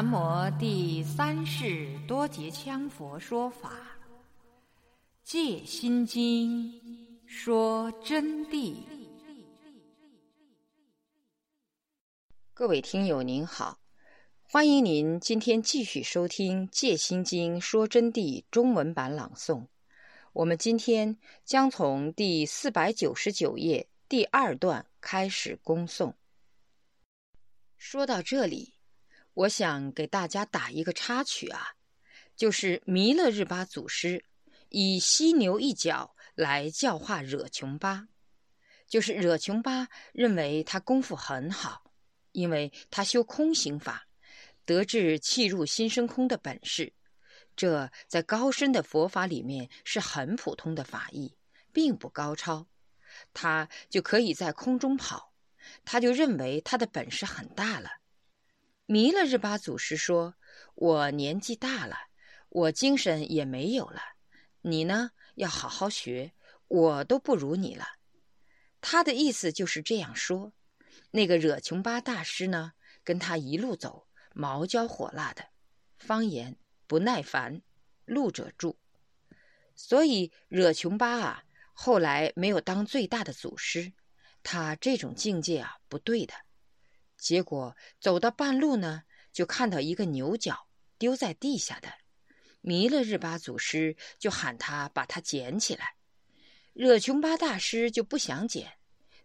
南无第三世多杰羌佛说法，《戒心经》说真谛。各位听友您好，欢迎您今天继续收听《戒心经》说真谛中文版朗诵。我们今天将从第四百九十九页第二段开始恭诵。说到这里。我想给大家打一个插曲啊，就是弥勒日巴祖师以犀牛一角来教化惹琼巴，就是惹琼巴认为他功夫很好，因为他修空行法，得至气入心生空的本事，这在高深的佛法里面是很普通的法义，并不高超，他就可以在空中跑，他就认为他的本事很大了。弥勒日巴祖师说：“我年纪大了，我精神也没有了。你呢，要好好学，我都不如你了。”他的意思就是这样说。那个惹琼巴大师呢，跟他一路走，毛焦火辣的，方言不耐烦，路者住。所以惹琼巴啊，后来没有当最大的祖师，他这种境界啊，不对的。结果走到半路呢，就看到一个牛角丢在地下的，弥勒日巴祖师就喊他把它捡起来，惹琼巴大师就不想捡，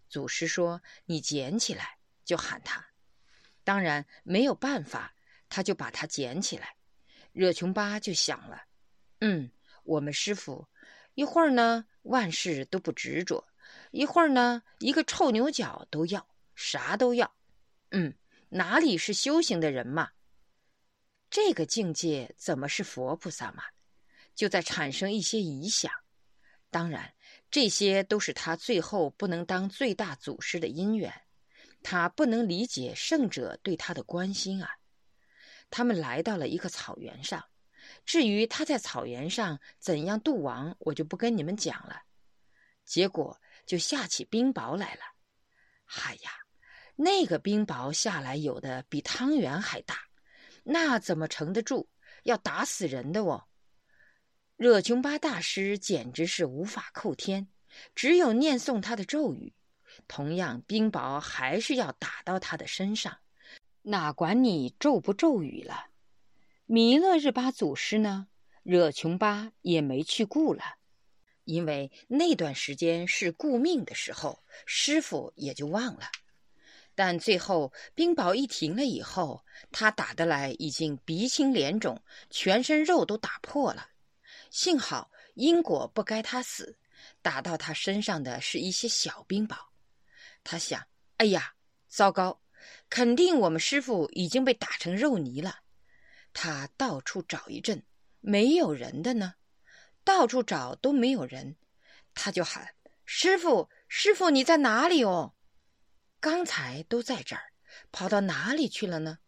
祖师说你捡起来，就喊他，当然没有办法，他就把它捡起来，惹琼巴就想了，嗯，我们师傅一会儿呢万事都不执着，一会儿呢一个臭牛角都要，啥都要。嗯，哪里是修行的人嘛？这个境界怎么是佛菩萨嘛？就在产生一些疑想。当然，这些都是他最后不能当最大祖师的因缘。他不能理解圣者对他的关心啊。他们来到了一个草原上，至于他在草原上怎样度亡，我就不跟你们讲了。结果就下起冰雹来了。嗨呀！那个冰雹下来，有的比汤圆还大，那怎么承得住？要打死人的哦！惹琼巴大师简直是无法扣天，只有念诵他的咒语，同样冰雹还是要打到他的身上，哪管你咒不咒语了？弥勒日巴祖师呢？惹琼巴也没去顾了，因为那段时间是顾命的时候，师傅也就忘了。但最后冰雹一停了以后，他打得来已经鼻青脸肿，全身肉都打破了。幸好因果不该他死，打到他身上的是一些小冰雹。他想：哎呀，糟糕，肯定我们师傅已经被打成肉泥了。他到处找一阵，没有人的呢，到处找都没有人，他就喊：“师傅，师傅，你在哪里哦？”刚才都在这儿，跑到哪里去了呢？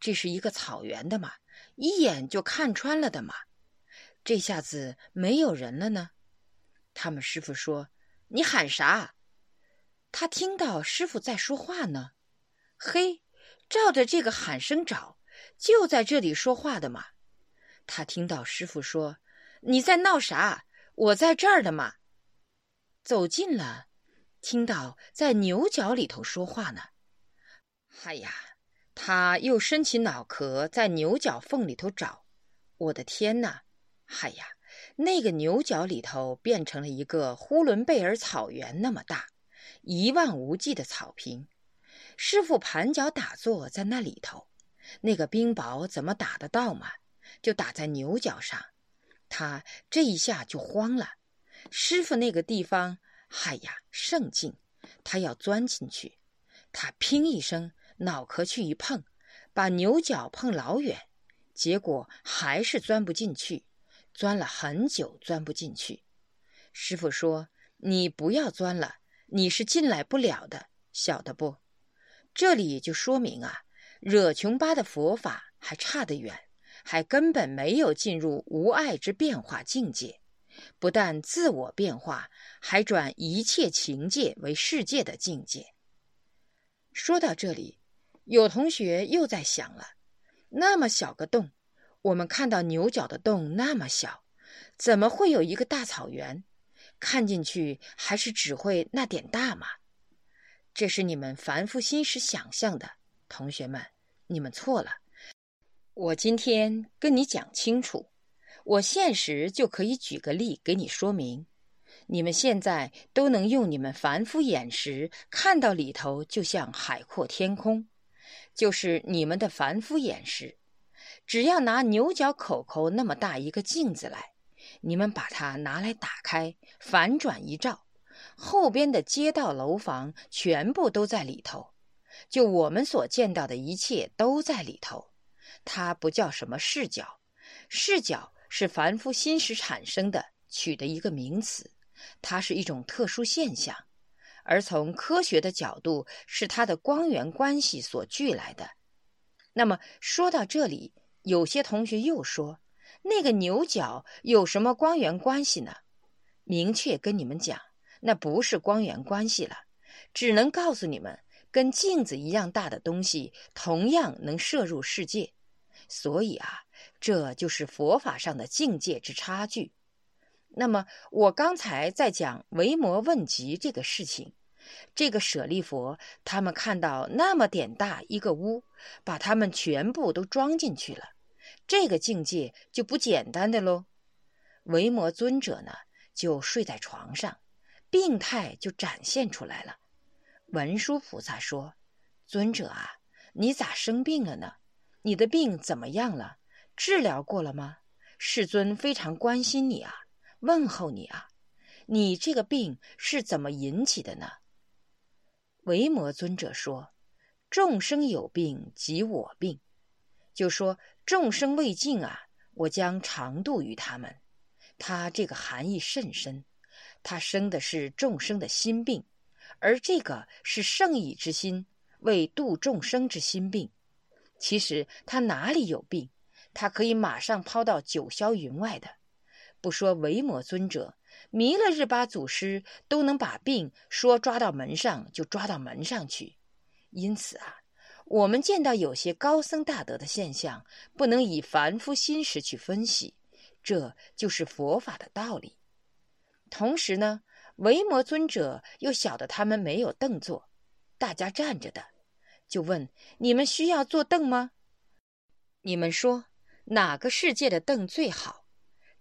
这是一个草原的嘛，一眼就看穿了的嘛。这下子没有人了呢。他们师傅说：“你喊啥？”他听到师傅在说话呢。嘿，照着这个喊声找，就在这里说话的嘛。他听到师傅说：“你在闹啥？我在这儿的嘛。”走近了。听到在牛角里头说话呢，哎呀，他又伸起脑壳在牛角缝里头找，我的天哪，哎呀，那个牛角里头变成了一个呼伦贝尔草原那么大，一望无际的草坪。师傅盘脚打坐在那里头，那个冰雹怎么打得到嘛？就打在牛角上，他这一下就慌了。师傅那个地方。嗨呀，圣境！他要钻进去，他砰一声，脑壳去一碰，把牛角碰老远，结果还是钻不进去，钻了很久，钻不进去。师傅说：“你不要钻了，你是进来不了的，晓得不？”这里就说明啊，惹琼巴的佛法还差得远，还根本没有进入无碍之变化境界。不但自我变化，还转一切情界为世界的境界。说到这里，有同学又在想了：那么小个洞，我们看到牛角的洞那么小，怎么会有一个大草原？看进去还是只会那点大嘛？这是你们凡夫心时想象的，同学们，你们错了。我今天跟你讲清楚，我现实就可以举个例给你说明。你们现在都能用你们凡夫眼识看到里头，就像海阔天空，就是你们的凡夫眼识。只要拿牛角口口那么大一个镜子来。你们把它拿来打开，反转一照，后边的街道、楼房全部都在里头，就我们所见到的一切都在里头。它不叫什么视角，视角是凡夫心识产生的，取的一个名词，它是一种特殊现象，而从科学的角度是它的光源关系所聚来的。那么说到这里，有些同学又说。那个牛角有什么光源关系呢？明确跟你们讲，那不是光源关系了，只能告诉你们，跟镜子一样大的东西同样能摄入世界。所以啊，这就是佛法上的境界之差距。那么我刚才在讲维摩问疾这个事情，这个舍利佛他们看到那么点大一个屋，把他们全部都装进去了。这个境界就不简单的喽。维摩尊者呢，就睡在床上，病态就展现出来了。文殊菩萨说：“尊者啊，你咋生病了呢？你的病怎么样了？治疗过了吗？世尊非常关心你啊，问候你啊。你这个病是怎么引起的呢？”维摩尊者说：“众生有病，即我病。”就说众生未尽啊，我将常度于他们。他这个含义甚深，他生的是众生的心病，而这个是圣意之心为度众生之心病。其实他哪里有病？他可以马上抛到九霄云外的。不说维摩尊者，弥勒日巴祖师都能把病说抓到门上就抓到门上去。因此啊。我们见到有些高僧大德的现象，不能以凡夫心识去分析，这就是佛法的道理。同时呢，维摩尊者又晓得他们没有凳坐，大家站着的，就问：“你们需要坐凳吗？你们说哪个世界的凳最好？”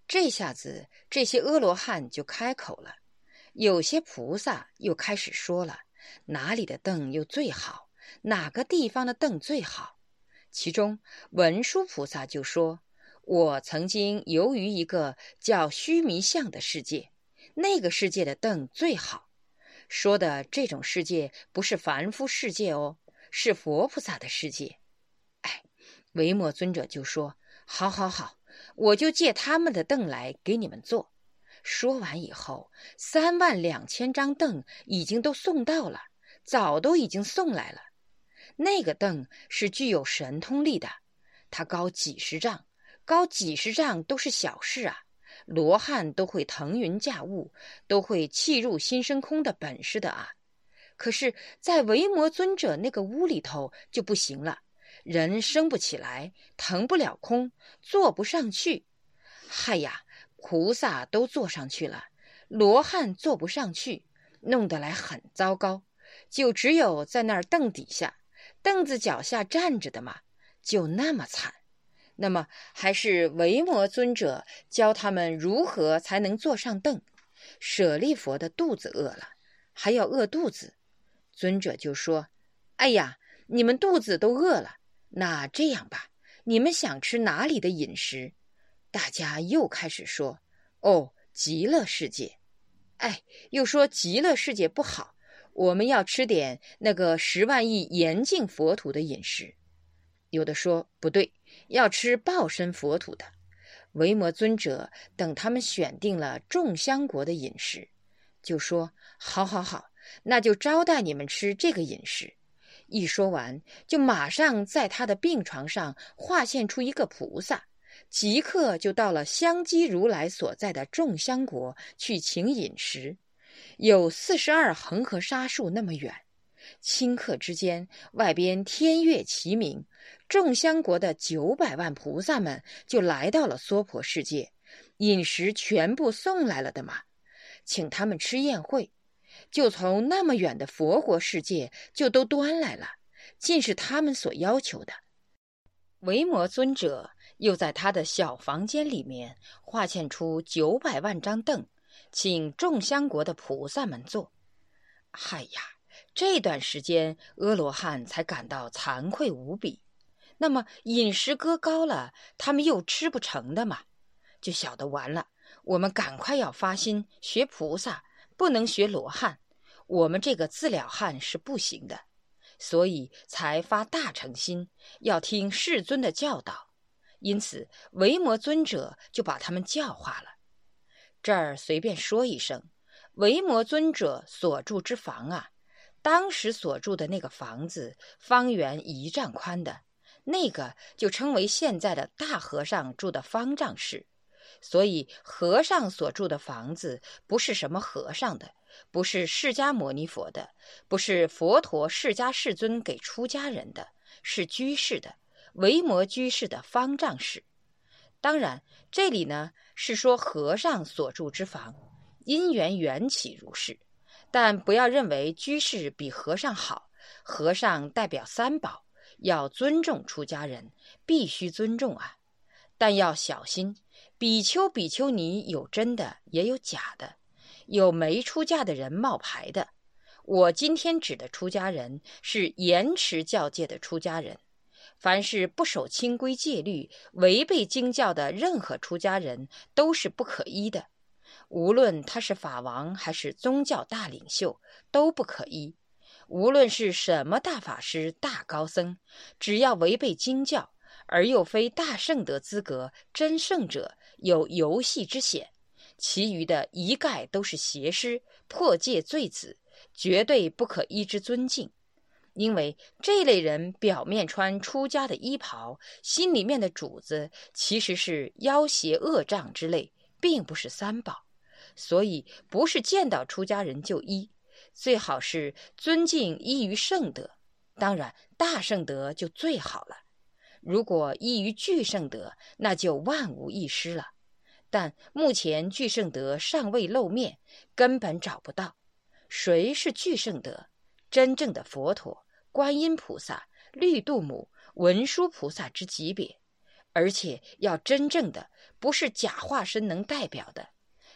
这下子这些阿罗汉就开口了，有些菩萨又开始说了：“哪里的凳又最好？”哪个地方的凳最好？其中文殊菩萨就说：“我曾经游于一个叫须弥相的世界，那个世界的凳最好。说的这种世界不是凡夫世界哦，是佛菩萨的世界。”哎，维摩尊者就说：“好好好，我就借他们的凳来给你们坐。”说完以后，三万两千张凳已经都送到了，早都已经送来了。那个凳是具有神通力的，它高几十丈，高几十丈都是小事啊。罗汉都会腾云驾雾，都会气入心生空的本事的啊。可是，在维摩尊者那个屋里头就不行了，人升不起来，腾不了空，坐不上去。嗨呀，菩萨都坐上去了，罗汉坐不上去，弄得来很糟糕，就只有在那儿凳底下。凳子脚下站着的嘛，就那么惨。那么还是维摩尊者教他们如何才能坐上凳。舍利佛的肚子饿了，还要饿肚子。尊者就说：“哎呀，你们肚子都饿了，那这样吧，你们想吃哪里的饮食？”大家又开始说：“哦，极乐世界。”哎，又说极乐世界不好。我们要吃点那个十万亿严禁佛土的饮食，有的说不对，要吃报身佛土的。维摩尊者等他们选定了众香国的饮食，就说：“好好好，那就招待你们吃这个饮食。”一说完，就马上在他的病床上化现出一个菩萨，即刻就到了香积如来所在的众香国去请饮食。有四十二恒河沙数那么远，顷刻之间，外边天乐齐鸣，众香国的九百万菩萨们就来到了娑婆世界，饮食全部送来了的嘛，请他们吃宴会，就从那么远的佛国世界就都端来了，尽是他们所要求的。维摩尊者又在他的小房间里面划建出九百万张凳，请众香国的菩萨们坐。嗨呀，这段时间阿罗汉才感到惭愧无比。那么饮食搁高了，他们又吃不成的嘛，就晓得完了。我们赶快要发心学菩萨，不能学罗汉。我们这个自了汉是不行的。所以才发大诚心，要听世尊的教导。因此，维摩尊者就把他们教化了。这儿随便说一声，维摩尊者所住之房啊，当时所住的那个房子，方圆一丈宽的，那个就称为现在的大和尚住的方丈室。所以，和尚所住的房子，不是什么和尚的。不是释迦牟尼佛的，不是佛陀释迦世尊给出家人的，是居士的，维摩居士的方丈室。当然，这里呢是说和尚所住之房，因缘缘起如是。但不要认为居士比和尚好，和尚代表三宝，要尊重出家人，必须尊重啊。但要小心，比丘、比丘尼有真的，也有假的。有没出嫁的人冒牌的，我今天指的出家人是严持教戒的出家人。凡是不守清规戒律、违背经教的任何出家人，都是不可依的。无论他是法王还是宗教大领袖，都不可依。无论是什么大法师、大高僧，只要违背经教，而又非大圣德资格真圣者，有游戏之嫌。其余的一概都是邪师、破戒罪子，绝对不可依之尊敬。因为这类人表面穿出家的衣袍，心里面的主子其实是妖邪恶障之类，并不是三宝。所以不是见到出家人就依，最好是尊敬依于圣德。当然，大圣德就最好了。如果依于巨圣德，那就万无一失了。但目前巨圣德尚未露面，根本找不到谁是巨圣德。真正的佛陀、观音菩萨、绿度母、文殊菩萨之级别，而且要真正的，不是假化身能代表的。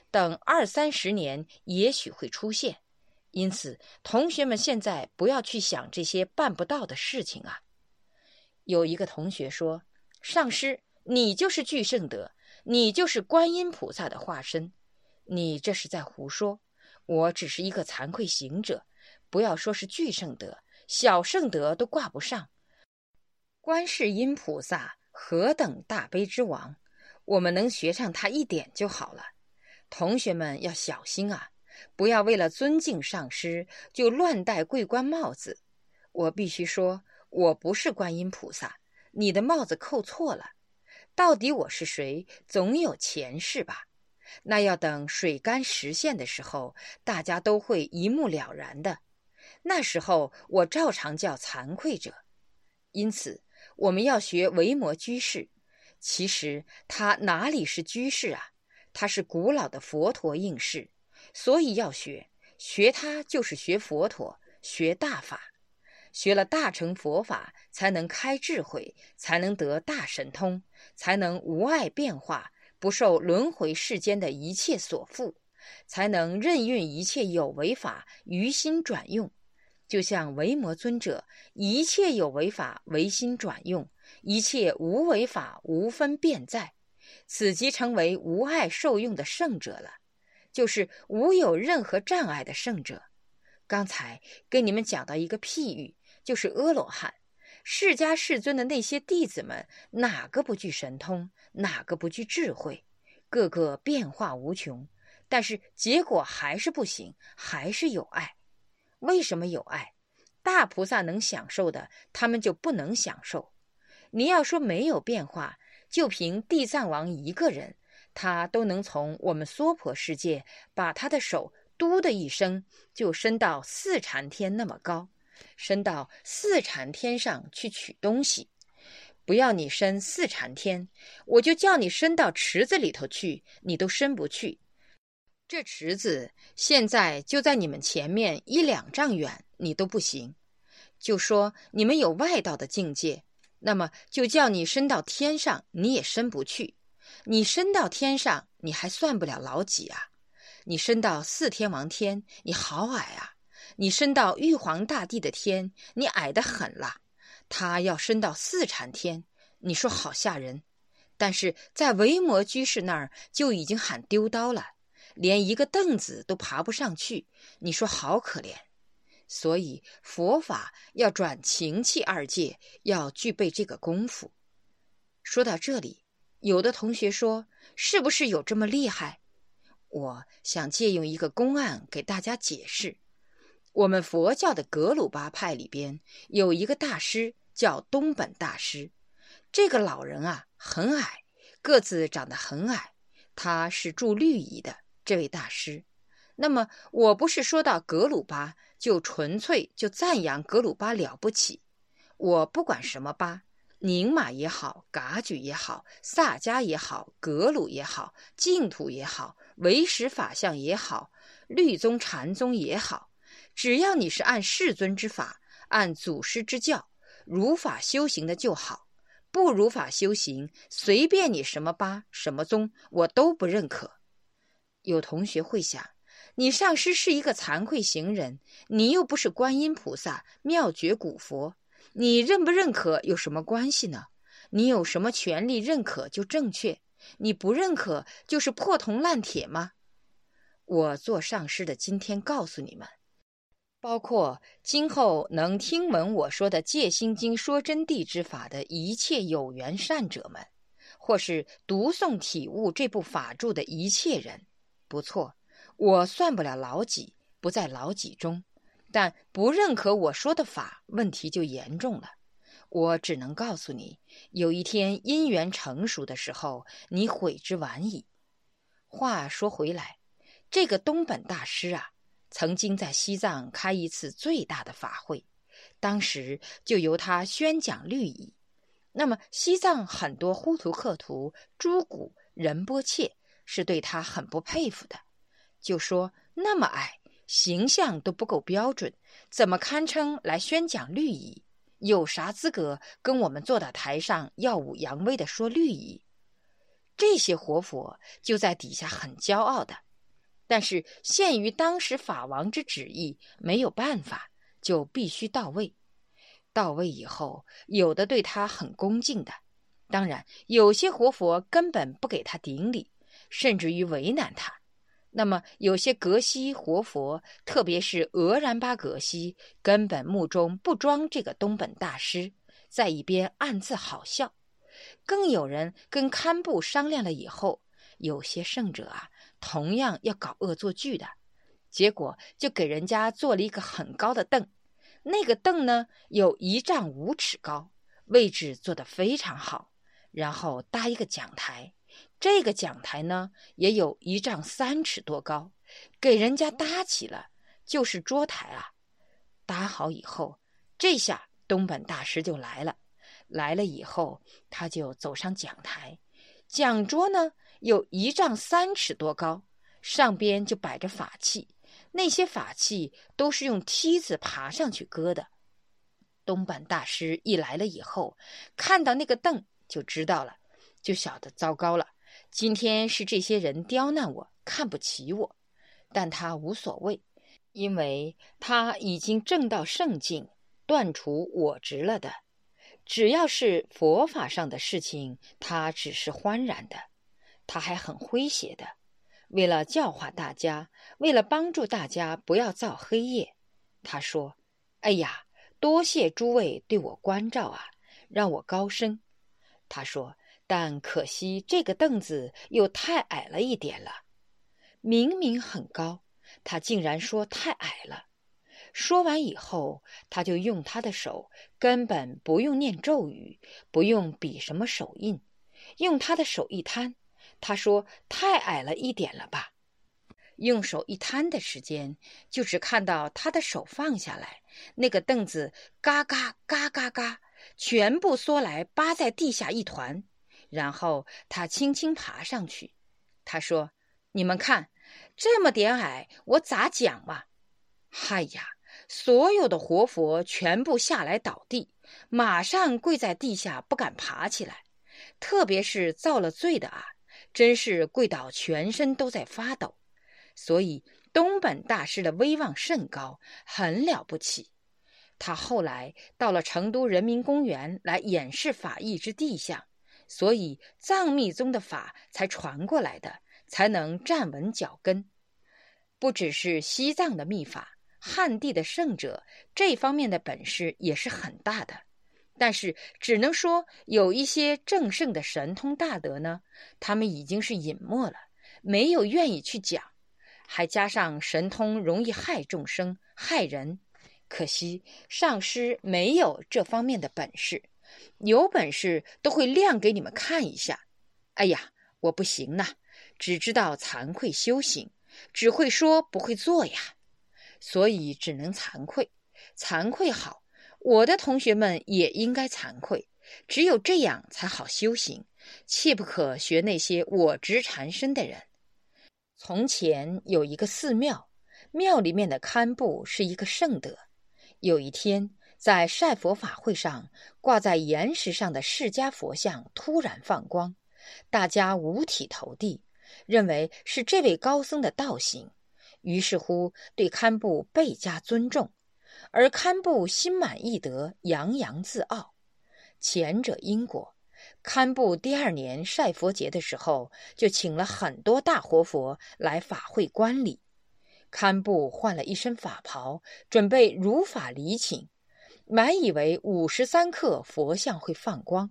等二三十年，也许会出现。因此，同学们现在不要去想这些办不到的事情啊。有一个同学说：“上师，你就是巨圣德。”你就是观音菩萨的化身，你这是在胡说。我只是一个惭愧行者，不要说是巨圣德，小圣德都挂不上。观世音菩萨何等大悲之王，我们能学上他一点就好了。同学们要小心啊，不要为了尊敬上师就乱戴桂冠帽子。我必须说，我不是观音菩萨，你的帽子扣错了。到底我是谁？总有前世吧？那要等水干实现的时候，大家都会一目了然的。那时候我照常叫惭愧者。因此，我们要学维摩居士。其实他哪里是居士啊？他是古老的佛陀应士，所以要学。学他就是学佛陀，学大法。学了大乘佛法，才能开智慧，才能得大神通，才能无碍变化，不受轮回世间的一切所缚，才能任运一切有为法于心转用。就像维摩尊者，一切有为法唯心转用，一切无为法无分辨在，此即成为无碍受用的圣者了，就是无有任何障碍的圣者。刚才跟你们讲到一个譬喻。就是阿罗汉，释迦世尊的那些弟子们，哪个不具神通？哪个不具智慧？个个变化无穷，但是结果还是不行，还是有爱。为什么有爱？大菩萨能享受的，他们就不能享受。你要说没有变化，就凭地藏王一个人，他都能从我们娑婆世界把他的手嘟的一声，就伸到四禅天那么高。升到四禅天上去取东西。不要你升四禅天，我就叫你升到池子里头去，你都升不去。这池子现在就在你们前面一两丈远，你都不行。就说你们有外道的境界，那么就叫你升到天上，你也升不去。你升到天上，你还算不了老几啊？你升到四天王天，你好矮啊！你升到玉皇大帝的天，你矮得很了。他要升到四禅天，你说好吓人。但是在维摩居士那儿就已经喊丢刀了，连一个凳子都爬不上去。你说好可怜。所以佛法要转情气二界，要具备这个功夫。说到这里，有的同学说：“是不是有这么厉害？”我想借用一个公案给大家解释：我们佛教的格鲁巴派里边有一个大师叫东本大师，这个老人啊很矮，个子长得很矮，他是住律仪的这位大师。那么我不是说到格鲁巴就纯粹就赞扬格鲁巴了不起，我不管什么巴。宁玛也好，噶举也好，萨迦也好，格鲁也好，净土也好，唯识法相也好，律宗禅宗也好，只要你是按世尊之法，按祖师之教，如法修行的就好。不如法修行，随便你什么八什么宗，我都不认可。有同学会想，你上师是一个惭愧行人，你又不是观音菩萨、妙觉古佛。你认不认可有什么关系呢？你有什么权利认可就正确？你不认可就是破铜烂铁吗？我做上师的今天告诉你们，包括今后能听闻我说的《戒心经》说真谛之法的一切有缘善者们，或是读诵体悟这部法著的一切人，不错，我算不了老几，不在老几中。但不认可我说的法，问题就严重了。我只能告诉你，有一天因缘成熟的时候，你悔之晚矣。话说回来，这个东本大师啊，曾经在西藏开一次最大的法会，当时就由他宣讲律仪。那么西藏很多呼图克图、朱古仁波切是对他很不佩服的，就说那么矮。形象都不够标准，怎么堪称来宣讲律仪？有啥资格跟我们坐到台上耀武扬威的说律仪？这些活佛就在底下很骄傲的，但是限于当时法王之旨意，没有办法，就必须到位。到位以后，有的对他很恭敬的，当然有些活佛根本不给他顶礼，甚至于为难他。那么有些格西活佛，特别是俄然巴格西，根本目中不装这个东本大师，在一边暗自好笑。更有人跟堪布商量了以后，有些圣者啊，同样要搞恶作剧的，结果就给人家做了一个很高的凳，那个凳呢有一丈五尺高，位置做得非常好，然后搭一个讲台。这个讲台呢，也有一丈三尺多高，给人家搭起了，就是桌台啊。搭好以后，这下东本大师就来了。来了以后，他就走上讲台，讲桌呢有一丈三尺多高，上边就摆着法器，那些法器都是用梯子爬上去搁的。东本大师一来了以后，看到那个凳就知道了，就晓得糟糕了。今天是这些人刁难我，看不起我，但他无所谓，因为他已经证到圣境，断除我执了的。只要是佛法上的事情，他只是欢然的。他还很诙谐的，为了教化大家，为了帮助大家不要造黑夜，他说：“哎呀，多谢诸位对我关照啊，让我高升。”他说。但可惜这个凳子又太矮了一点了，明明很高，他竟然说太矮了。说完以后，他就用他的手，根本不用念咒语，不用比什么手印，用他的手一摊，他说太矮了一点了吧。用手一摊的时间，就只看到他的手放下来，那个凳子嘎嘎嘎嘎嘎，全部缩来扒在地下一团。然后他轻轻爬上去，他说：“你们看，这么点矮，我咋讲嘛？”嗨呀，所有的活佛全部下来倒地，马上跪在地下，不敢爬起来。特别是造了罪的啊，真是跪倒全身都在发抖。所以东本大师的威望甚高，很了不起。他后来到了成都人民公园来演示法义之地相。所以藏密宗的法才传过来的，才能站稳脚跟。不只是西藏的密法，汉地的圣者这方面的本事也是很大的。但是只能说有一些正圣的神通大德呢，他们已经是隐没了，没有愿意去讲。还加上神通容易害众生、害人，可惜上师没有这方面的本事。有本事都会亮给你们看一下。哎呀，我不行呐，只知道惭愧修行，只会说不会做呀，所以只能惭愧。惭愧好，我的同学们也应该惭愧，只有这样才好修行。切不可学那些我执缠身的人。从前有一个寺庙，庙里面的堪布是一个圣德。有一天。在晒佛法会上，挂在岩石上的释迦佛像突然放光，大家五体投地，认为是这位高僧的道行，于是乎对堪布倍加尊重。而堪布心满意得，洋洋自傲。前者因果，堪布第二年晒佛节的时候，就请了很多大活佛来法会观礼。堪布换了一身法袍，准备如法礼请。满以为五十三刻佛像会放光，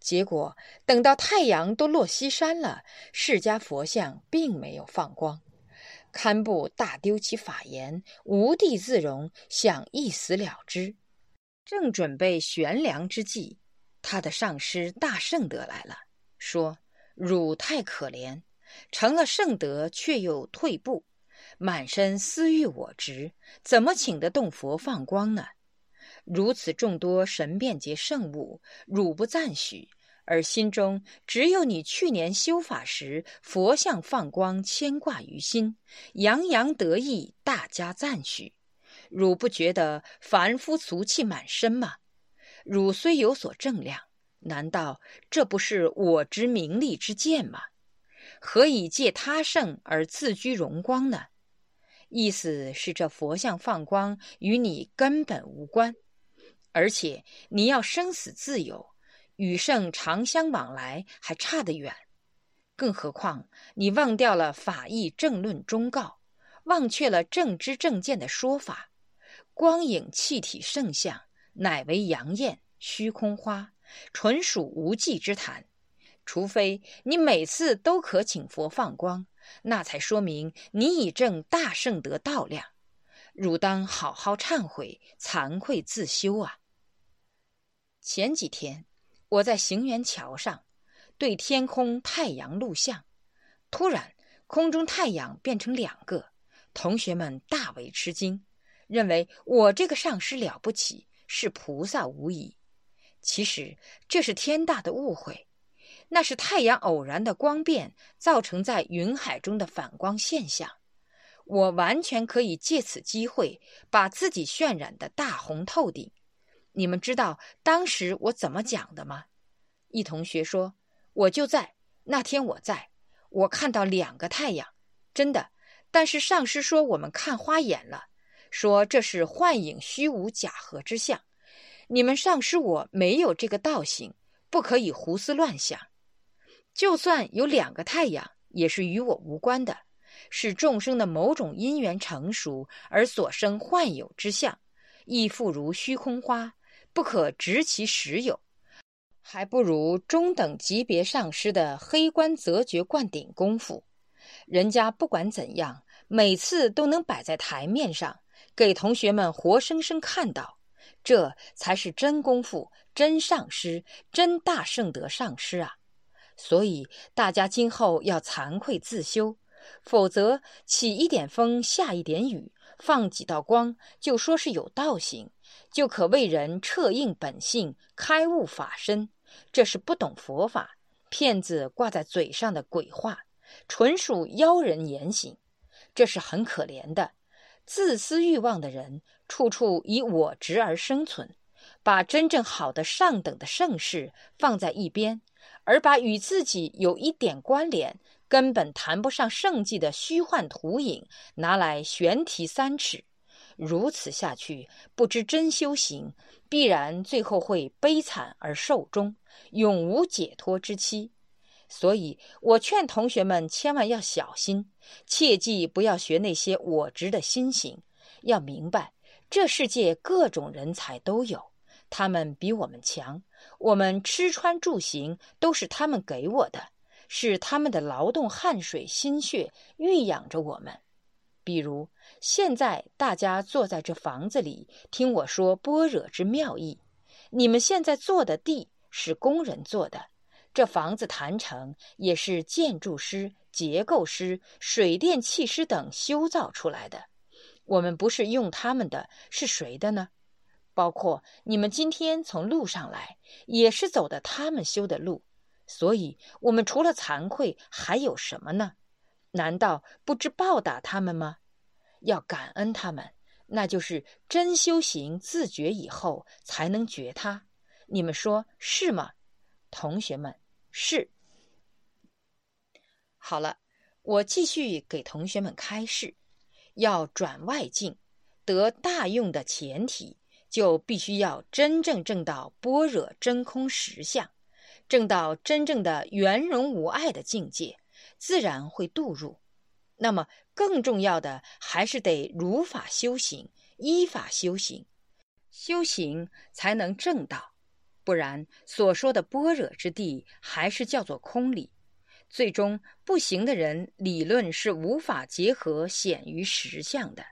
结果等到太阳都落西山了，释迦佛像并没有放光。堪布大丢其法言，无地自容，想一死了之。正准备悬梁之际，他的上师大圣德来了，说：“汝太可怜，成了圣德却又退步，满身私欲我执，怎么请得动佛放光呢？”如此众多神变节圣物，汝不赞许，而心中只有你去年修法时佛像放光牵挂于心，洋洋得意，大家赞许。汝不觉得凡夫俗气满身吗？汝虽有所正量，难道这不是我之名利之见吗？何以借他圣而自居荣光呢？意思是这佛像放光与你根本无关。而且你要生死自由，与圣长相往来还差得远，更何况你忘掉了法义正论忠告，忘却了正知正见的说法，光影气体圣相乃为阳焰虚空花，纯属无稽之谈。除非你每次都可请佛放光，那才说明你已证大圣得道量。汝当好好忏悔，惭愧自修啊！前几天，我在行辕桥上对天空太阳录像，突然空中太阳变成两个，同学们大为吃惊，认为我这个上师了不起，是菩萨无疑。其实这是天大的误会，那是太阳偶然的光变造成在云海中的反光现象。我完全可以借此机会把自己渲染的大红透顶。你们知道当时我怎么讲的吗？一同学说：“我就在那天，我在，我看到两个太阳，真的。但是上师说我们看花眼了，说这是幻影虚无假合之相。你们上师我没有这个道行，不可以胡思乱想。就算有两个太阳，也是与我无关的，是众生的某种因缘成熟而所生幻有之相，亦复如虚空花。”不可执其实有，还不如中等级别上师的黑观则觉灌顶功夫。人家不管怎样，每次都能摆在台面上，给同学们活生生看到，这才是真功夫、真上师、真大圣德上师啊！所以大家今后要惭愧自修，否则起一点风，下一点雨，放几道光，就说是有道行，就可为人彻应本性，开悟法身。这是不懂佛法、骗子挂在嘴上的鬼话，纯属妖人言行。这是很可怜的。自私欲望的人，处处以我执而生存，把真正好的上等的盛世放在一边，而把与自己有一点关联、根本谈不上圣迹的虚幻图影拿来悬提三尺。如此下去，不知真修行，必然最后会悲惨而寿终，永无解脱之期。所以我劝同学们千万要小心，切记不要学那些我执的心行。要明白，这世界各种人才都有，他们比我们强。我们吃穿住行都是他们给我的，是他们的劳动汗水心血育养着我们。比如现在大家坐在这房子里听我说般若之妙义，你们现在坐的地是工人做的。这房子谈成也是建筑师、结构师、水电气师等修造出来的。我们不是用他们的，是谁的呢？包括你们今天从路上来，也是走的他们修的路。所以，我们除了惭愧，还有什么呢？难道不知报答他们吗？要感恩他们，那就是真修行自觉以后才能觉他。你们说是吗，同学们？是，好了，我继续给同学们开示。要转外境，得大用的前提，就必须要真正证到般若真空实相，证到真正的圆融无碍的境界，自然会度入。那么，更重要的还是得如法修行，依法修行，修行才能正道。不然，所说的般若之地还是叫做空理，最终不行的人，理论是无法结合显于实相的。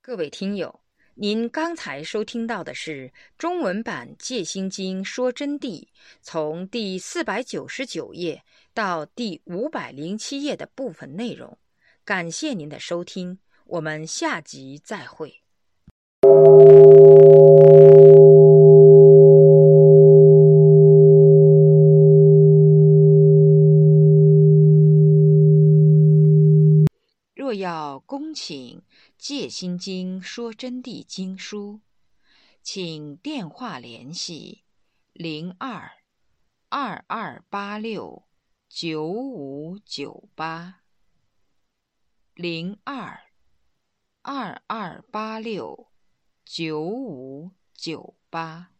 各位听友，您刚才收听到的是中文版《戒心经说真谛》，从第四百九十九页到第五百零七页的部分内容。感谢您的收听。我们下集再会。若要恭请《戒心经说真谛》经书，请电话联系零二二二八六九五九八零二。二二八六九五九八。